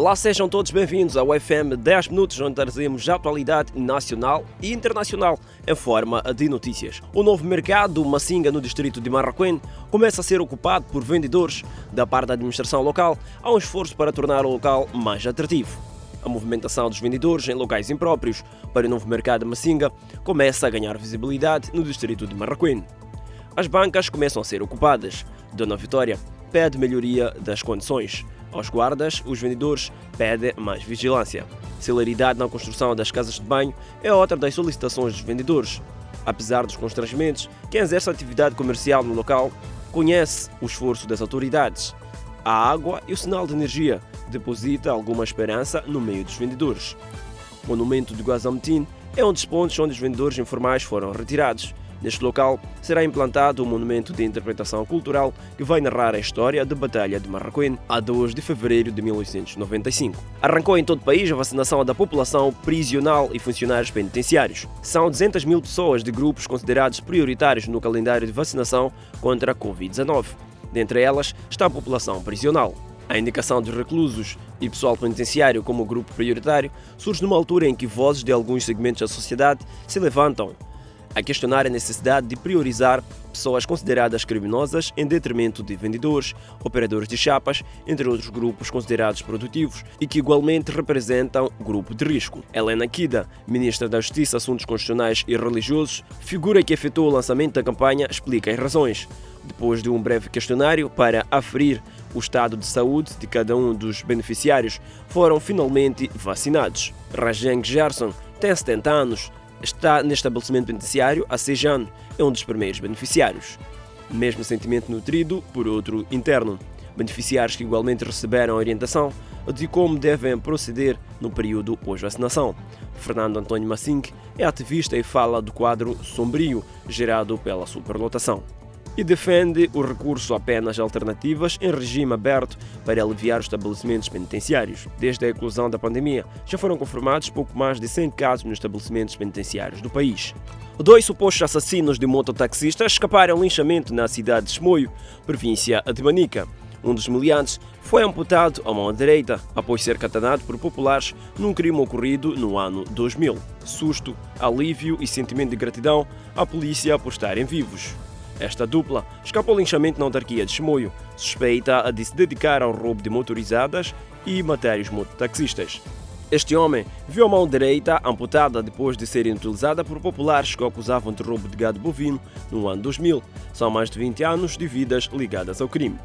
Olá, sejam todos bem-vindos ao FM 10 Minutos, onde trazemos a atualidade nacional e internacional em forma de notícias. O novo mercado Massinga, no distrito de Marraquém, começa a ser ocupado por vendedores da parte da administração local. Há um esforço para tornar o local mais atrativo. A movimentação dos vendedores em locais impróprios para o novo mercado Massinga começa a ganhar visibilidade no distrito de Marraquém. As bancas começam a ser ocupadas. Dona Vitória pede melhoria das condições. Aos guardas, os vendedores pedem mais vigilância. Celeridade na construção das casas de banho é outra das solicitações dos vendedores. Apesar dos constrangimentos, quem exerce atividade comercial no local conhece o esforço das autoridades. A água e o sinal de energia deposita alguma esperança no meio dos vendedores. O monumento de Guazametin é um dos pontos onde os vendedores informais foram retirados. Neste local será implantado um monumento de interpretação cultural que vai narrar a história da Batalha de Marraquém a 2 de fevereiro de 1895. Arrancou em todo o país a vacinação da população prisional e funcionários penitenciários. São 200 mil pessoas de grupos considerados prioritários no calendário de vacinação contra a Covid-19. Dentre elas está a população prisional. A indicação dos reclusos e pessoal penitenciário como grupo prioritário surge numa altura em que vozes de alguns segmentos da sociedade se levantam a questionar a necessidade de priorizar pessoas consideradas criminosas em detrimento de vendedores, operadores de chapas, entre outros grupos considerados produtivos e que igualmente representam grupo de risco. Helena Kida, ministra da Justiça, Assuntos Constitucionais e Religiosos, figura que efetuou o lançamento da campanha, explica as razões. Depois de um breve questionário para aferir o estado de saúde de cada um dos beneficiários, foram finalmente vacinados. Rajeng Gerson tem 70 anos, está neste estabelecimento penitenciário seis anos, é um dos primeiros beneficiários. Mesmo sentimento nutrido por outro interno. Beneficiários que igualmente receberam orientação de como devem proceder no período pós-vacinação. Fernando Antônio Massink é ativista e fala do quadro sombrio gerado pela superlotação e defende o recurso a penas alternativas em regime aberto para aliviar os estabelecimentos penitenciários. Desde a eclosão da pandemia, já foram confirmados pouco mais de 100 casos nos estabelecimentos penitenciários do país. Dois supostos assassinos de mototaxistas escaparam ao linchamento na cidade de Chimoio, província de Manica. Um dos miliantes foi amputado à mão direita após ser catanado por populares num crime ocorrido no ano 2000. Susto, alívio e sentimento de gratidão à polícia por estarem vivos. Esta dupla escapou linchamento na autarquia de Chimoio, suspeita de se dedicar ao roubo de motorizadas e matar os mototaxistas. Este homem viu a mão direita amputada depois de ser utilizada por populares que o acusavam de roubo de gado bovino no ano 2000. São mais de 20 anos de vidas ligadas ao crime.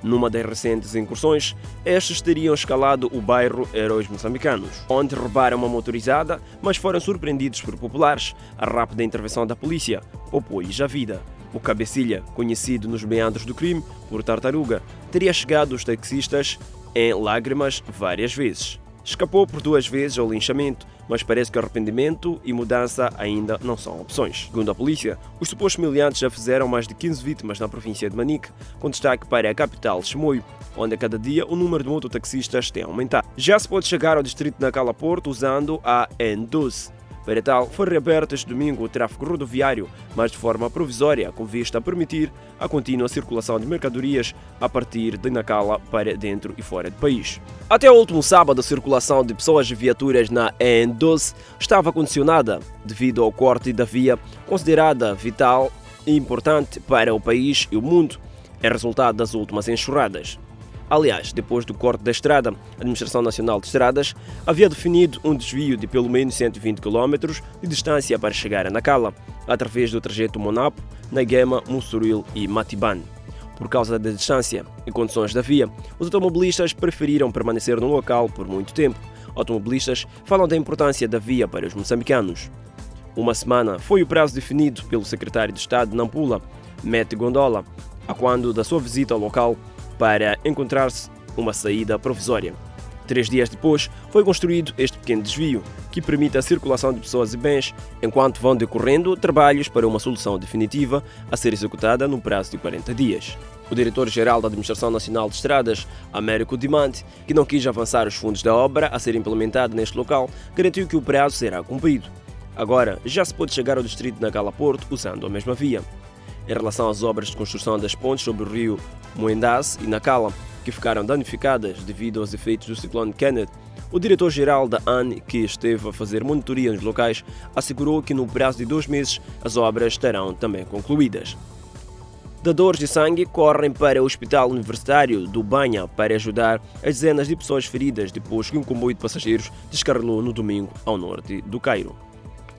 Numa das recentes incursões, estes teriam escalado o bairro Heróis Moçambicanos, onde roubaram uma motorizada, mas foram surpreendidos por populares. A rápida intervenção da polícia opôs a vida. O cabecilha, conhecido nos meandros do crime por Tartaruga, teria chegado aos taxistas em lágrimas várias vezes. Escapou por duas vezes ao linchamento, mas parece que arrependimento e mudança ainda não são opções. Segundo a polícia, os supostos miliantes já fizeram mais de 15 vítimas na província de Manique, com destaque para a capital, Chimoio, onde a cada dia o número de mototaxistas tem aumentado. Já se pode chegar ao distrito de Nacala Porto usando a N12. Para tal, foi reaberto este domingo o tráfego rodoviário, mas de forma provisória, com vista a permitir a contínua circulação de mercadorias a partir de Nacala para dentro e fora do país. Até o último sábado, a circulação de pessoas e viaturas na EN12 estava condicionada devido ao corte da via, considerada vital e importante para o país e o mundo, é resultado das últimas enxurradas. Aliás, depois do corte da estrada, a Administração Nacional de Estradas havia definido um desvio de pelo menos 120 km de distância para chegar a Nacala, através do trajeto Monapo, Naguema, Mussuril e Matiban. Por causa da distância e condições da via, os automobilistas preferiram permanecer no local por muito tempo. Automobilistas falam da importância da via para os moçambicanos. Uma semana foi o prazo definido pelo secretário de Estado de Nampula, Mete Gondola, a quando da sua visita ao local para encontrar-se uma saída provisória. Três dias depois, foi construído este pequeno desvio, que permite a circulação de pessoas e bens enquanto vão decorrendo trabalhos para uma solução definitiva a ser executada no prazo de 40 dias. O diretor-geral da Administração Nacional de Estradas, Américo Dimante, que não quis avançar os fundos da obra a ser implementada neste local, garantiu que o prazo será cumprido. Agora, já se pode chegar ao distrito de Nacala Porto usando a mesma via. Em relação às obras de construção das pontes sobre o rio Moendase e Nacala, que ficaram danificadas devido aos efeitos do ciclone Kenneth, o diretor-geral da ANE, que esteve a fazer monitoria nos locais, assegurou que no prazo de dois meses as obras estarão também concluídas. Dadores de sangue correm para o Hospital Universitário do Banha para ajudar as dezenas de pessoas feridas depois que um comboio de passageiros descarrilou no domingo ao norte do Cairo.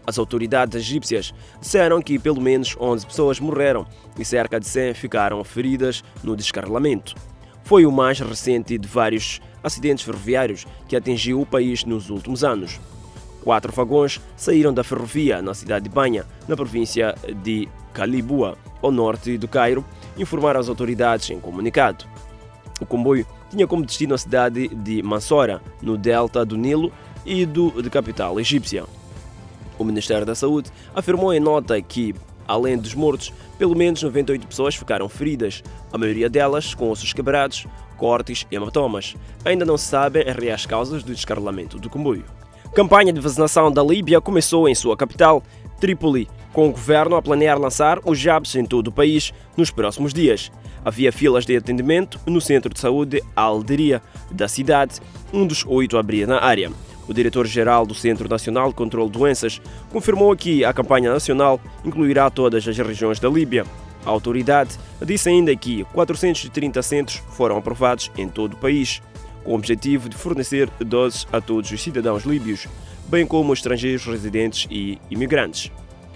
As autoridades egípcias disseram que pelo menos 11 pessoas morreram e cerca de 100 ficaram feridas no descarrilamento. Foi o mais recente de vários acidentes ferroviários que atingiu o país nos últimos anos. Quatro vagões saíram da ferrovia na cidade de Banha, na província de Calibua, ao norte do Cairo, informaram as autoridades em comunicado. O comboio tinha como destino a cidade de Mansora, no delta do Nilo e do de capital egípcia. O Ministério da Saúde afirmou em nota que, além dos mortos, pelo menos 98 pessoas ficaram feridas, a maioria delas com ossos quebrados, cortes e hematomas. Ainda não se sabem as reais causas do descarrilamento do comboio. Campanha de vacinação da Líbia começou em sua capital, Trípoli, com o governo a planear lançar os jabs em todo o país nos próximos dias. Havia filas de atendimento no centro de saúde Alderia da cidade, um dos oito a abrir na área. O diretor-geral do Centro Nacional de Controlo de Doenças confirmou que a campanha nacional incluirá todas as regiões da Líbia. A autoridade disse ainda que 430 centros foram aprovados em todo o país com o objetivo de fornecer doses a todos os cidadãos líbios, bem como estrangeiros residentes e imigrantes.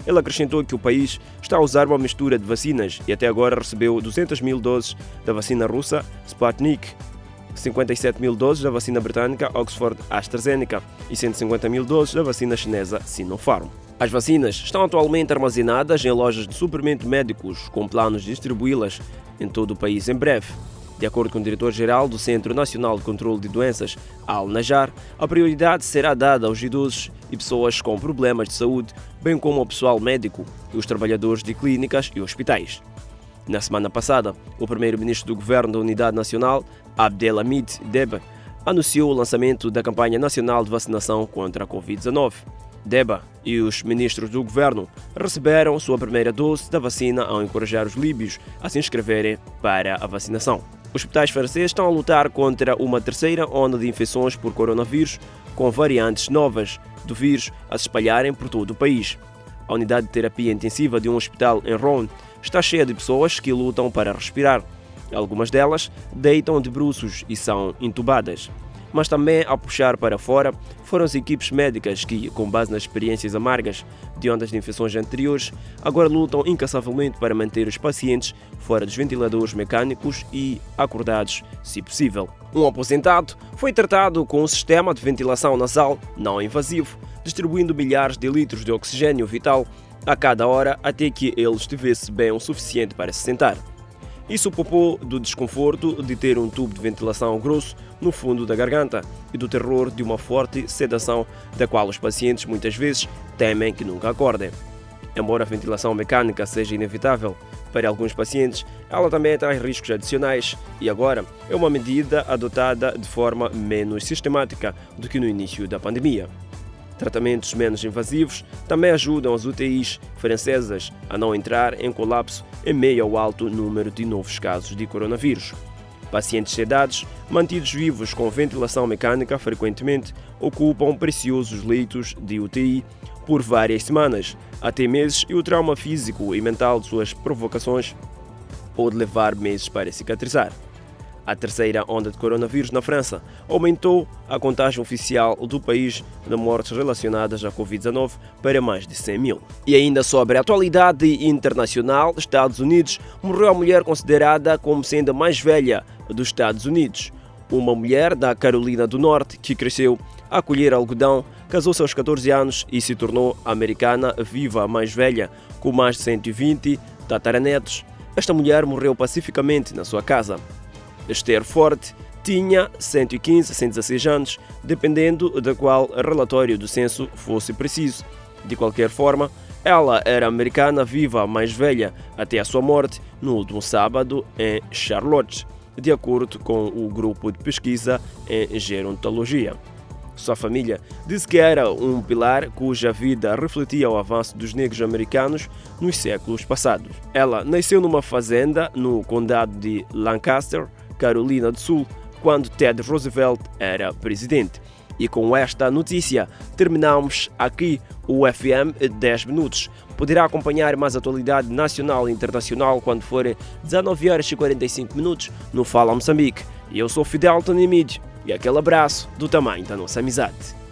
Ele acrescentou que o país está a usar uma mistura de vacinas e até agora recebeu 200 mil doses da vacina russa Sputnik, 57 mil doses da vacina britânica Oxford AstraZeneca e 150 mil doses da vacina chinesa Sinopharm. As vacinas estão atualmente armazenadas em lojas de suprimento médicos, com planos de distribuí-las em todo o país em breve. De acordo com o diretor-geral do Centro Nacional de Controlo de Doenças, Al-Najar, a prioridade será dada aos idosos e pessoas com problemas de saúde, bem como ao pessoal médico e os trabalhadores de clínicas e hospitais. Na semana passada, o primeiro-ministro do Governo da Unidade Nacional, Abdelhamid Deba, anunciou o lançamento da campanha nacional de vacinação contra a Covid-19. Deba e os ministros do governo receberam sua primeira dose da vacina ao encorajar os líbios a se inscreverem para a vacinação. Os hospitais franceses estão a lutar contra uma terceira onda de infecções por coronavírus, com variantes novas do vírus a se espalharem por todo o país. A unidade de terapia intensiva de um hospital em Rouen está cheia de pessoas que lutam para respirar. Algumas delas deitam de bruços e são intubadas mas também a puxar para fora foram as equipes médicas que, com base nas experiências amargas de ondas de infecções anteriores, agora lutam incansavelmente para manter os pacientes fora dos ventiladores mecânicos e acordados, se possível. Um aposentado foi tratado com um sistema de ventilação nasal não invasivo, distribuindo milhares de litros de oxigênio vital a cada hora até que ele estivesse bem o suficiente para se sentar. Isso poupou do desconforto de ter um tubo de ventilação grosso no fundo da garganta e do terror de uma forte sedação da qual os pacientes muitas vezes temem que nunca acordem. Embora a ventilação mecânica seja inevitável para alguns pacientes, ela também traz riscos adicionais e agora é uma medida adotada de forma menos sistemática do que no início da pandemia. Tratamentos menos invasivos também ajudam as UTIs francesas a não entrar em colapso em meio ao alto número de novos casos de coronavírus. Pacientes sedados, mantidos vivos com ventilação mecânica, frequentemente ocupam preciosos leitos de UTI por várias semanas, até meses, e o trauma físico e mental de suas provocações pode levar meses para cicatrizar. A terceira onda de coronavírus na França aumentou a contagem oficial do país de mortes relacionadas à Covid-19 para mais de 100 mil. E ainda sobre a atualidade internacional, Estados Unidos morreu a mulher considerada como sendo a mais velha dos Estados Unidos. Uma mulher da Carolina do Norte que cresceu a colher algodão, casou-se aos 14 anos e se tornou americana viva mais velha, com mais de 120 tataranetos. Esta mulher morreu pacificamente na sua casa. Esther Forte tinha 115 a 116 anos, dependendo de qual relatório do censo fosse preciso. De qualquer forma, ela era americana viva mais velha até a sua morte no último sábado em Charlotte, de acordo com o grupo de pesquisa em gerontologia. Sua família disse que era um pilar cuja vida refletia o avanço dos negros americanos nos séculos passados. Ela nasceu numa fazenda no condado de Lancaster, Carolina do Sul, quando Ted Roosevelt era presidente. E com esta notícia terminamos aqui o FM 10 minutos. Poderá acompanhar mais atualidade nacional e internacional quando for 19 horas e 45 minutos no Fala Moçambique. Eu sou Fidel Tonimid e aquele abraço do tamanho da nossa amizade.